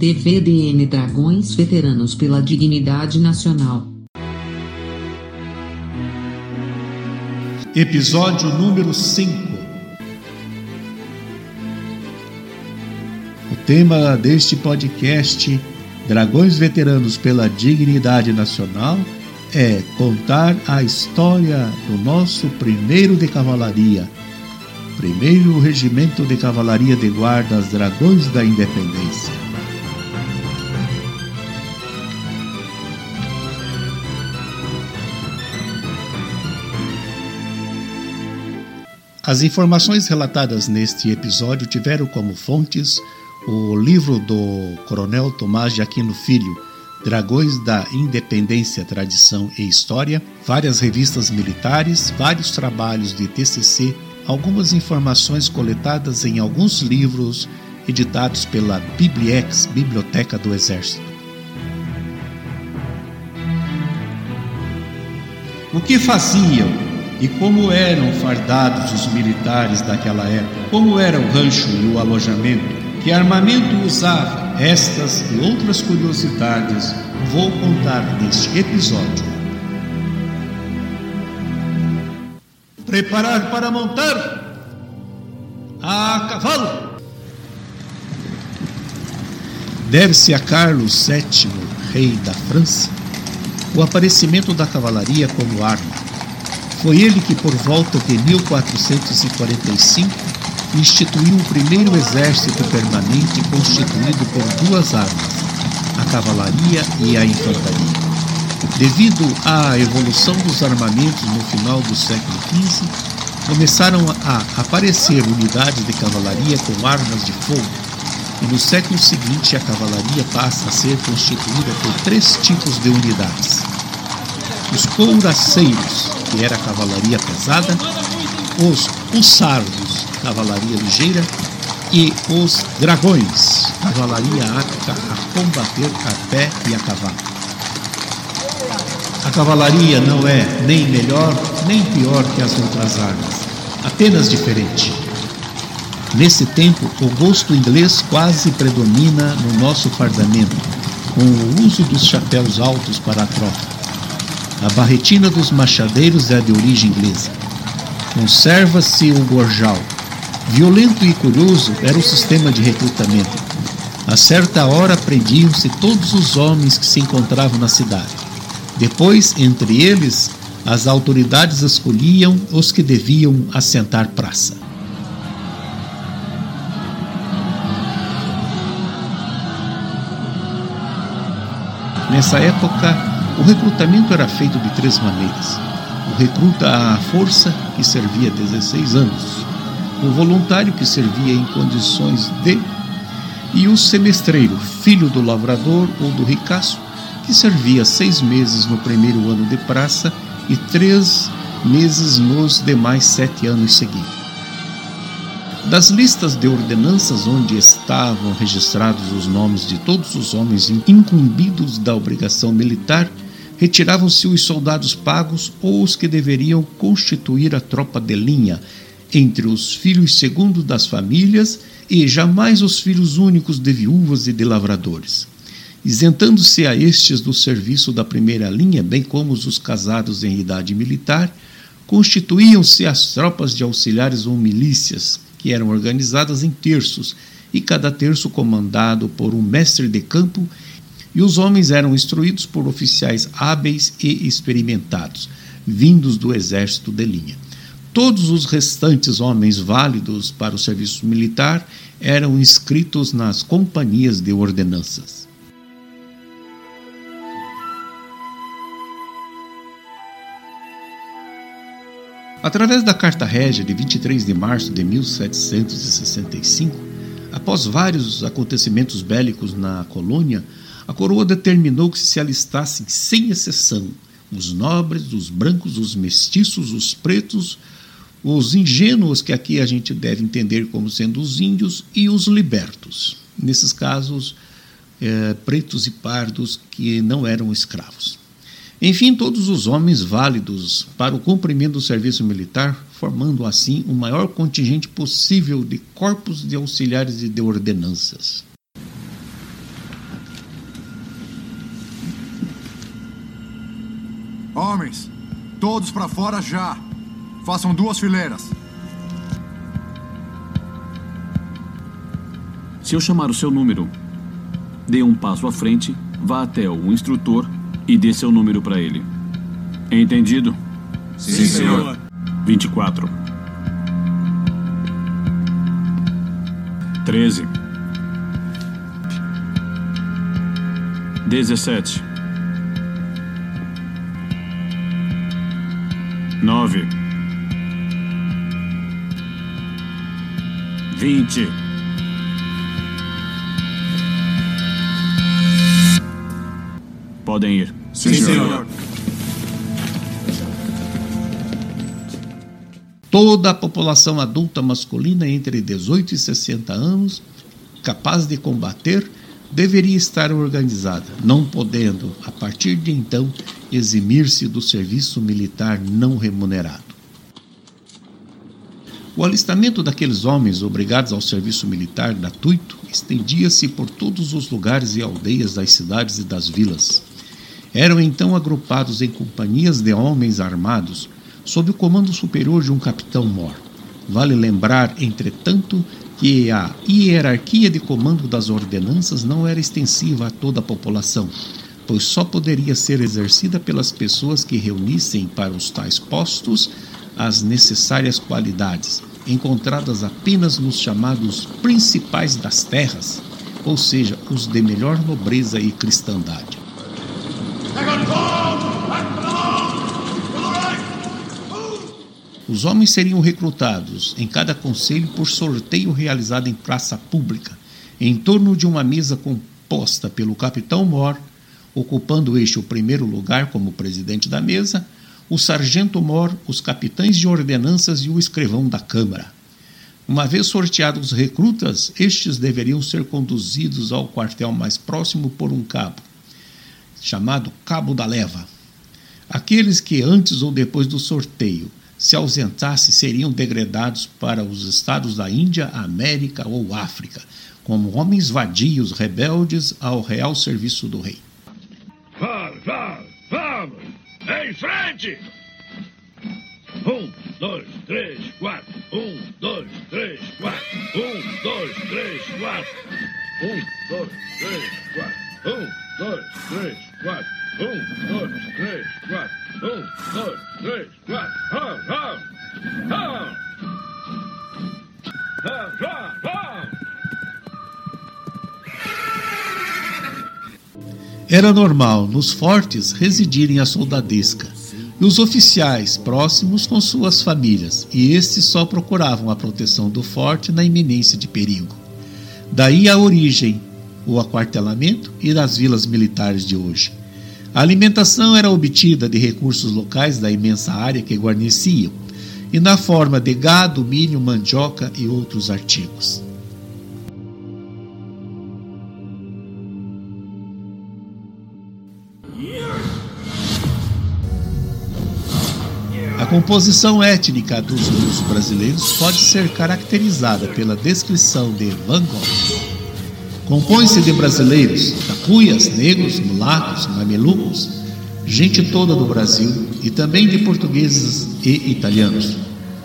DVDN Dragões Veteranos pela Dignidade Nacional. Episódio número 5 O tema deste podcast, Dragões Veteranos pela Dignidade Nacional, é contar a história do nosso primeiro de cavalaria, primeiro regimento de cavalaria de guardas Dragões da Independência. As informações relatadas neste episódio tiveram como fontes o livro do Coronel Tomás de Aquino Filho, Dragões da Independência, Tradição e História, várias revistas militares, vários trabalhos de TCC, algumas informações coletadas em alguns livros editados pela Bibliex, Biblioteca do Exército. O que faziam e como eram fardados os militares daquela época? Como era o rancho e o alojamento? Que armamento usava? Estas e outras curiosidades vou contar neste episódio. Preparar para montar a cavalo. Deve-se a Carlos VII, rei da França, o aparecimento da cavalaria como arma. Foi ele que, por volta de 1445, instituiu o primeiro exército permanente constituído por duas armas, a cavalaria e a infantaria. Devido à evolução dos armamentos no final do século XV, começaram a aparecer unidades de cavalaria com armas de fogo, e no século seguinte a cavalaria passa a ser constituída por três tipos de unidades: os couraceiros, que era a cavalaria pesada, os hussardos, cavalaria ligeira, e os dragões, cavalaria apta a combater a pé e a cavalo. A cavalaria não é nem melhor nem pior que as outras armas, apenas diferente. Nesse tempo, o gosto inglês quase predomina no nosso fardamento, com o uso dos chapéus altos para a tropa. A barretina dos machadeiros é de origem inglesa. Conserva-se o gorjal, Violento e curioso era o sistema de recrutamento. A certa hora prendiam-se todos os homens que se encontravam na cidade. Depois, entre eles, as autoridades escolhiam os que deviam assentar praça. Nessa época, o recrutamento era feito de três maneiras. O recruta à força, que servia 16 anos o voluntário que servia em condições de, e o semestreiro, filho do lavrador ou do ricaço, que servia seis meses no primeiro ano de praça e três meses nos demais sete anos seguintes. Das listas de ordenanças onde estavam registrados os nomes de todos os homens incumbidos da obrigação militar, retiravam-se os soldados pagos ou os que deveriam constituir a tropa de linha, entre os filhos segundos das famílias e jamais os filhos únicos de viúvas e de lavradores, isentando-se a estes do serviço da primeira linha, bem como os casados em idade militar, constituíam-se as tropas de auxiliares ou milícias, que eram organizadas em terços, e cada terço comandado por um mestre de campo, e os homens eram instruídos por oficiais hábeis e experimentados, vindos do exército de linha. Todos os restantes homens válidos para o serviço militar eram inscritos nas companhias de ordenanças. Através da Carta Régia de 23 de março de 1765, após vários acontecimentos bélicos na colônia, a coroa determinou que se alistassem sem exceção os nobres, os brancos, os mestiços, os pretos, os ingênuos, que aqui a gente deve entender como sendo os índios, e os libertos. Nesses casos, é, pretos e pardos que não eram escravos. Enfim, todos os homens válidos para o cumprimento do serviço militar, formando assim o maior contingente possível de corpos de auxiliares e de ordenanças. Homens, todos para fora já. Façam duas fileiras. Se eu chamar o seu número, dê um passo à frente, vá até o instrutor e dê seu número para ele. Entendido? Sim, Sim senhor. 24. 13. 17. 9. 20. Podem ir. Sim, senhor. Toda a população adulta masculina entre 18 e 60 anos, capaz de combater, deveria estar organizada, não podendo, a partir de então, eximir-se do serviço militar não remunerado. O alistamento daqueles homens obrigados ao serviço militar gratuito estendia-se por todos os lugares e aldeias das cidades e das vilas. Eram então agrupados em companhias de homens armados sob o comando superior de um capitão-mor. Vale lembrar, entretanto, que a hierarquia de comando das ordenanças não era extensiva a toda a população, pois só poderia ser exercida pelas pessoas que reunissem para os tais postos as necessárias qualidades, encontradas apenas nos chamados principais das terras, ou seja, os de melhor nobreza e cristandade. Os homens seriam recrutados em cada conselho por sorteio realizado em praça pública, em torno de uma mesa composta pelo capitão Mor, ocupando este o primeiro lugar como presidente da mesa, o sargento Mor, os capitães de ordenanças e o escrivão da Câmara. Uma vez sorteados os recrutas, estes deveriam ser conduzidos ao quartel mais próximo por um cabo, chamado Cabo da Leva. Aqueles que antes ou depois do sorteio se ausentasse, seriam degradados para os estados da Índia, América ou África, como homens vadios rebeldes ao real serviço do rei. Vamos, vamos, vamos! Em frente! Um, dois, três, quatro. Um, dois, três, quatro. Um, dois, três, quatro. Um, dois, três, quatro. Um, dois, três, quatro. Um, dois, três, quatro. Um, dois, três, quatro. Vamos. Vamos. Vamos, vamos, vamos. Era normal nos fortes residirem a soldadesca e os oficiais próximos com suas famílias, e estes só procuravam a proteção do forte na iminência de perigo. Daí a origem, o aquartelamento e das vilas militares de hoje. A alimentação era obtida de recursos locais da imensa área que guarneciam, e na forma de gado, milho, mandioca e outros artigos. A composição étnica dos índios brasileiros pode ser caracterizada pela descrição de Van Gogh Compõe-se de brasileiros, tapuias, negros, mulatos, mamelucos, gente toda do Brasil e também de portugueses e italianos.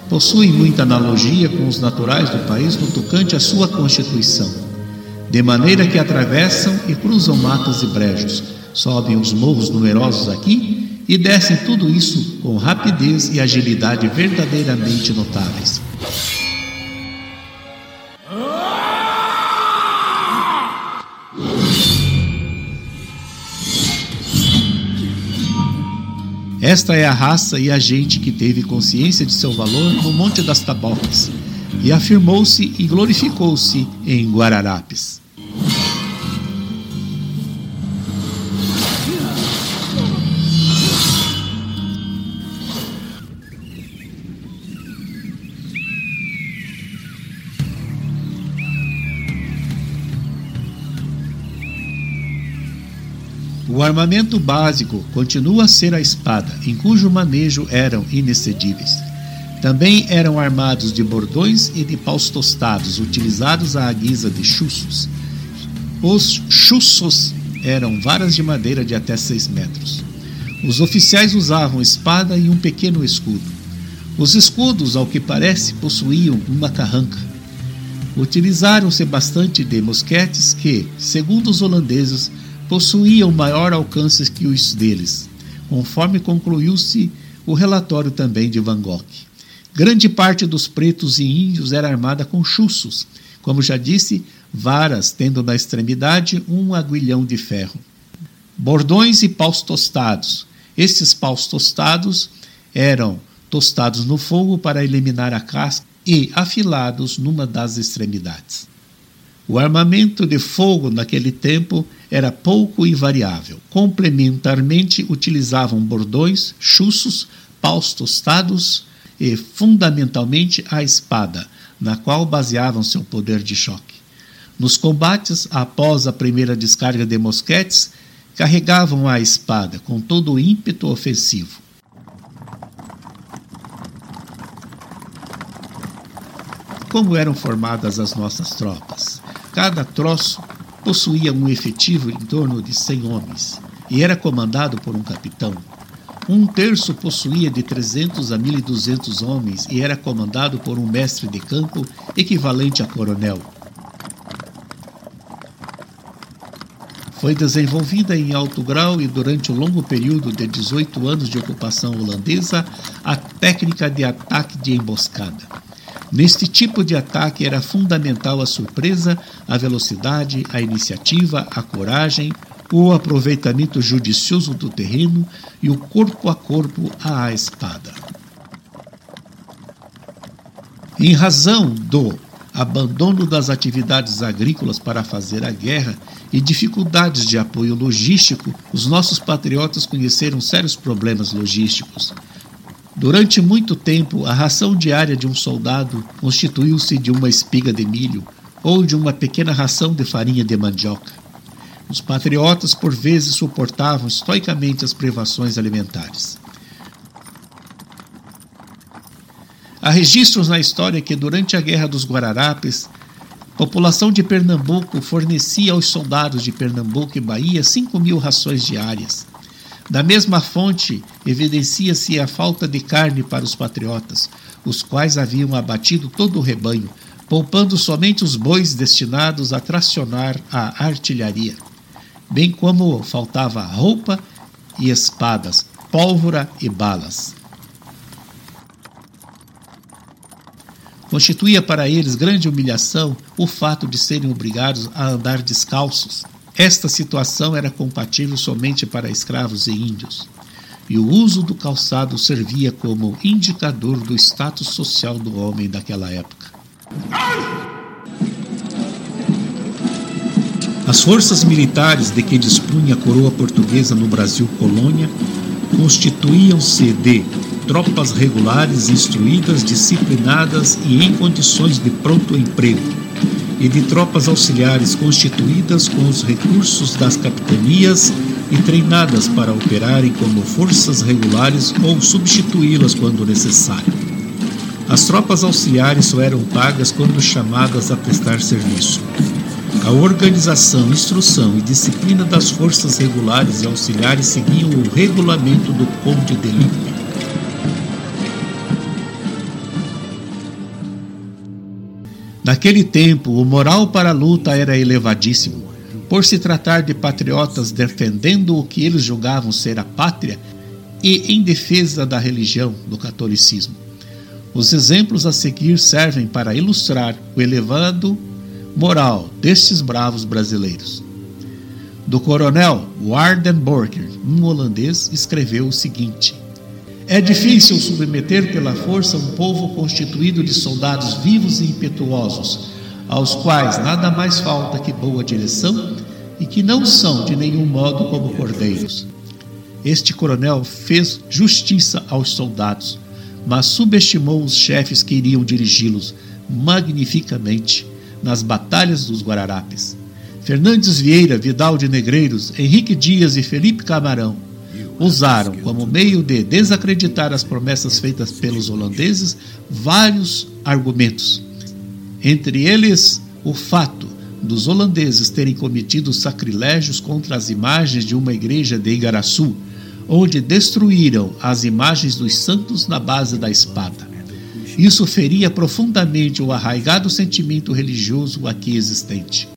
Possuem muita analogia com os naturais do país no tocante à sua constituição, de maneira que atravessam e cruzam matas e brejos, sobem os morros numerosos aqui e descem tudo isso com rapidez e agilidade verdadeiramente notáveis. Esta é a raça e a gente que teve consciência de seu valor no Monte das Tabocas e afirmou-se e glorificou-se em Guararapes. O armamento básico continua a ser a espada, em cujo manejo eram inexcedíveis. Também eram armados de bordões e de paus tostados, utilizados à guisa de chuços. Os chuços eram varas de madeira de até 6 metros. Os oficiais usavam espada e um pequeno escudo. Os escudos, ao que parece, possuíam uma carranca. Utilizaram-se bastante de mosquetes que, segundo os holandeses, possuíam maior alcance que os deles, conforme concluiu-se o relatório também de Van Gogh. Grande parte dos pretos e índios era armada com chuços, como já disse, varas tendo na extremidade um aguilhão de ferro. Bordões e paus tostados. Estes paus tostados eram tostados no fogo para eliminar a casca e afilados numa das extremidades. O armamento de fogo naquele tempo era pouco e variável. Complementarmente utilizavam bordões, chuços, paus tostados e, fundamentalmente, a espada, na qual baseavam seu poder de choque. Nos combates, após a primeira descarga de mosquetes, carregavam a espada com todo o ímpeto ofensivo. Como eram formadas as nossas tropas? Cada troço possuía um efetivo em torno de 100 homens e era comandado por um capitão. Um terço possuía de 300 a 1.200 homens e era comandado por um mestre de campo equivalente a coronel. Foi desenvolvida em alto grau e durante o longo período de 18 anos de ocupação holandesa a técnica de ataque de emboscada. Neste tipo de ataque era fundamental a surpresa, a velocidade, a iniciativa, a coragem, o aproveitamento judicioso do terreno e o corpo a corpo à espada. Em razão do abandono das atividades agrícolas para fazer a guerra e dificuldades de apoio logístico, os nossos patriotas conheceram sérios problemas logísticos. Durante muito tempo, a ração diária de um soldado constituiu-se de uma espiga de milho ou de uma pequena ração de farinha de mandioca. Os patriotas, por vezes, suportavam estoicamente as privações alimentares. Há registros na história que, durante a Guerra dos Guararapes, a população de Pernambuco fornecia aos soldados de Pernambuco e Bahia 5 mil rações diárias. Da mesma fonte, evidencia-se a falta de carne para os patriotas, os quais haviam abatido todo o rebanho, poupando somente os bois destinados a tracionar a artilharia, bem como faltava roupa e espadas, pólvora e balas. Constituía para eles grande humilhação o fato de serem obrigados a andar descalços esta situação era compatível somente para escravos e índios, e o uso do calçado servia como indicador do status social do homem daquela época. As forças militares de que dispunha a coroa portuguesa no Brasil colônia constituíam-se de tropas regulares instruídas, disciplinadas e em condições de pronto emprego e de tropas auxiliares constituídas com os recursos das capitanias e treinadas para operarem como forças regulares ou substituí-las quando necessário. As tropas auxiliares só eram pagas quando chamadas a prestar serviço. A organização, instrução e disciplina das forças regulares e auxiliares seguiam o regulamento do Conde de Lippe. Naquele tempo, o moral para a luta era elevadíssimo. Por se tratar de patriotas defendendo o que eles julgavam ser a pátria e em defesa da religião, do catolicismo. Os exemplos a seguir servem para ilustrar o elevado moral destes bravos brasileiros. Do coronel Wardenborger, um holandês, escreveu o seguinte: é difícil submeter pela força um povo constituído de soldados vivos e impetuosos, aos quais nada mais falta que boa direção e que não são de nenhum modo como cordeiros. Este coronel fez justiça aos soldados, mas subestimou os chefes que iriam dirigi-los magnificamente nas batalhas dos Guararapes. Fernandes Vieira, Vidal de Negreiros, Henrique Dias e Felipe Camarão usaram como meio de desacreditar as promessas feitas pelos holandeses vários argumentos. Entre eles, o fato dos holandeses terem cometido sacrilégios contra as imagens de uma igreja de Igaraçu, onde destruíram as imagens dos santos na base da espada. Isso feria profundamente o arraigado sentimento religioso aqui existente.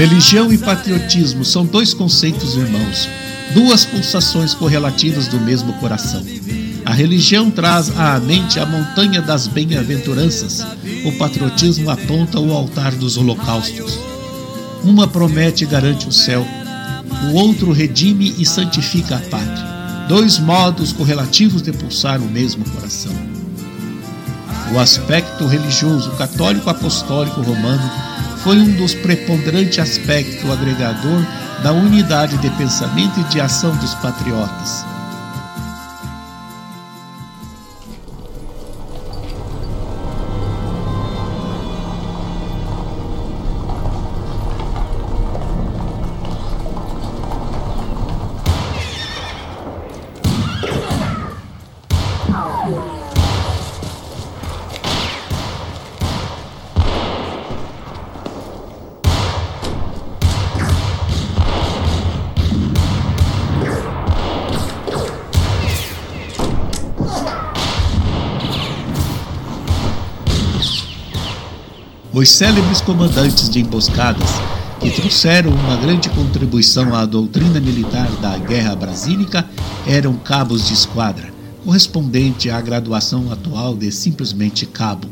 Religião e patriotismo são dois conceitos irmãos, duas pulsações correlativas do mesmo coração. A religião traz à mente a montanha das bem-aventuranças, o patriotismo aponta o altar dos holocaustos. Uma promete e garante o céu, o outro redime e santifica a pátria. Dois modos correlativos de pulsar o mesmo coração. O aspecto religioso católico apostólico romano foi um dos preponderantes aspectos agregador da unidade de pensamento e de ação dos patriotas. Os célebres comandantes de emboscadas que trouxeram uma grande contribuição à doutrina militar da Guerra Brasílica eram cabos de esquadra, correspondente à graduação atual de simplesmente cabo.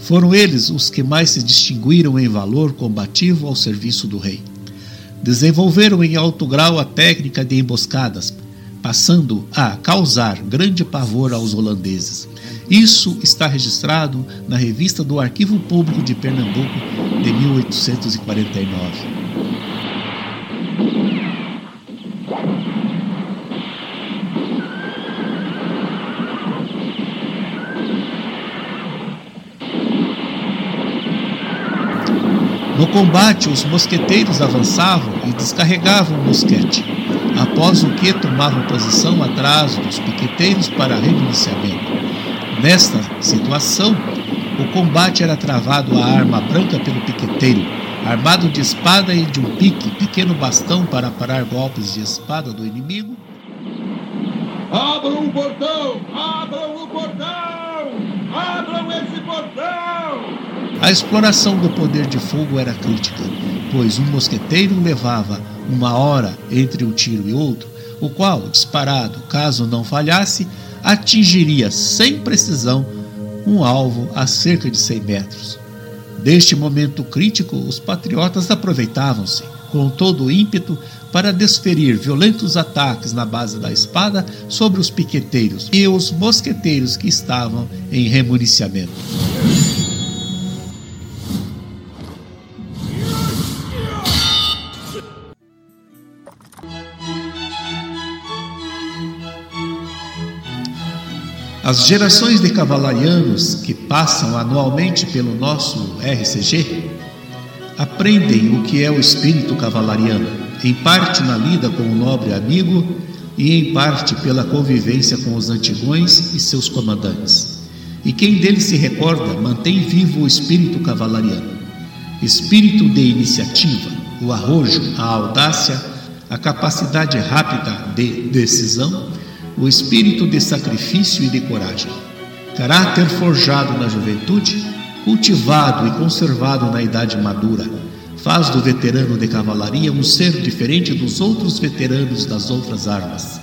Foram eles os que mais se distinguiram em valor combativo ao serviço do rei. Desenvolveram em alto grau a técnica de emboscadas, passando a causar grande pavor aos holandeses. Isso está registrado na revista do Arquivo Público de Pernambuco de 1849. No combate, os mosqueteiros avançavam e descarregavam o mosquete, após o que tomavam posição atrás dos piqueteiros para reiniciamento. Nesta situação, o combate era travado à arma branca pelo piqueteiro, armado de espada e de um pique, pequeno bastão para parar golpes de espada do inimigo. Abram o portão! Abram o portão! Abram esse portão! A exploração do poder de fogo era crítica, pois um mosqueteiro levava uma hora entre um tiro e outro, o qual, disparado, caso não falhasse, atingiria sem precisão um alvo a cerca de 100 metros. Deste momento crítico, os patriotas aproveitavam-se, com todo o ímpeto, para desferir violentos ataques na base da espada sobre os piqueteiros e os mosqueteiros que estavam em remuniciamento. As gerações de cavalarianos que passam anualmente pelo nosso RCG aprendem o que é o espírito cavalariano, em parte na lida com o nobre amigo e em parte pela convivência com os antigões e seus comandantes. E quem deles se recorda mantém vivo o espírito cavalariano, espírito de iniciativa, o arrojo, a audácia, a capacidade rápida de decisão o espírito de sacrifício e de coragem. Caráter forjado na juventude, cultivado e conservado na idade madura, faz do veterano de cavalaria um ser diferente dos outros veteranos das outras armas.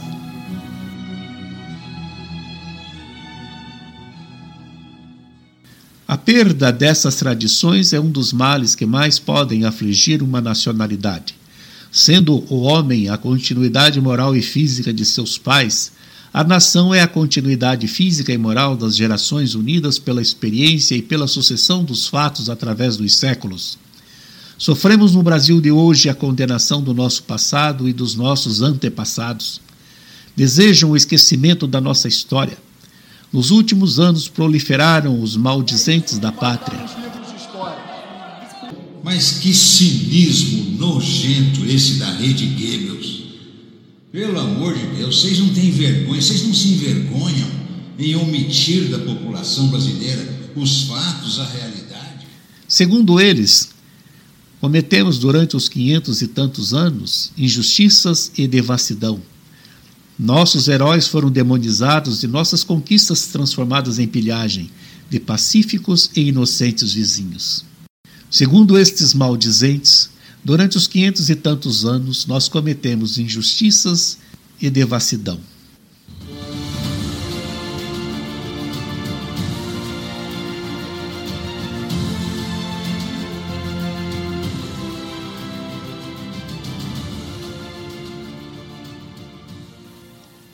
A perda dessas tradições é um dos males que mais podem afligir uma nacionalidade. Sendo o homem a continuidade moral e física de seus pais, a nação é a continuidade física e moral das gerações unidas pela experiência e pela sucessão dos fatos através dos séculos. Sofremos no Brasil de hoje a condenação do nosso passado e dos nossos antepassados. Desejam o esquecimento da nossa história. Nos últimos anos proliferaram os maldizentes da pátria. Mas que cinismo nojento esse da rede Goebbels. Pelo amor de Deus, vocês não têm vergonha, vocês não se envergonham em omitir da população brasileira os fatos, a realidade? Segundo eles, Cometemos durante os quinhentos e tantos anos injustiças e devassidão. Nossos heróis foram demonizados e nossas conquistas transformadas em pilhagem de pacíficos e inocentes vizinhos. Segundo estes maldizentes, durante os quinhentos e tantos anos nós cometemos injustiças e devassidão.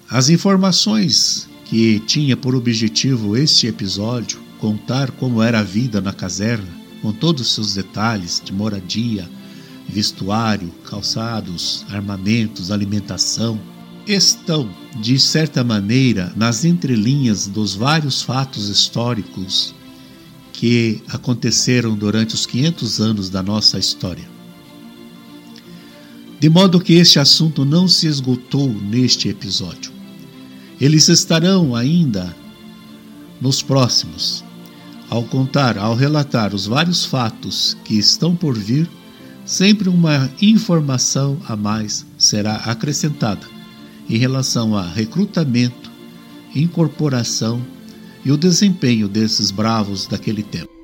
As informações que tinha por objetivo este episódio contar como era a vida na caserna, com todos os seus detalhes de moradia, vestuário, calçados, armamentos, alimentação, estão, de certa maneira, nas entrelinhas dos vários fatos históricos que aconteceram durante os 500 anos da nossa história. De modo que este assunto não se esgotou neste episódio. Eles estarão ainda nos próximos. Ao contar, ao relatar os vários fatos que estão por vir, sempre uma informação a mais será acrescentada em relação a recrutamento, incorporação e o desempenho desses bravos daquele tempo.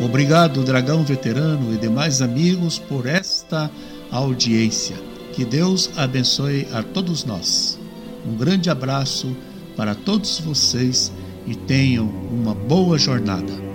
Obrigado, Dragão Veterano e demais amigos, por esta audiência. Que Deus abençoe a todos nós. Um grande abraço para todos vocês e tenham uma boa jornada.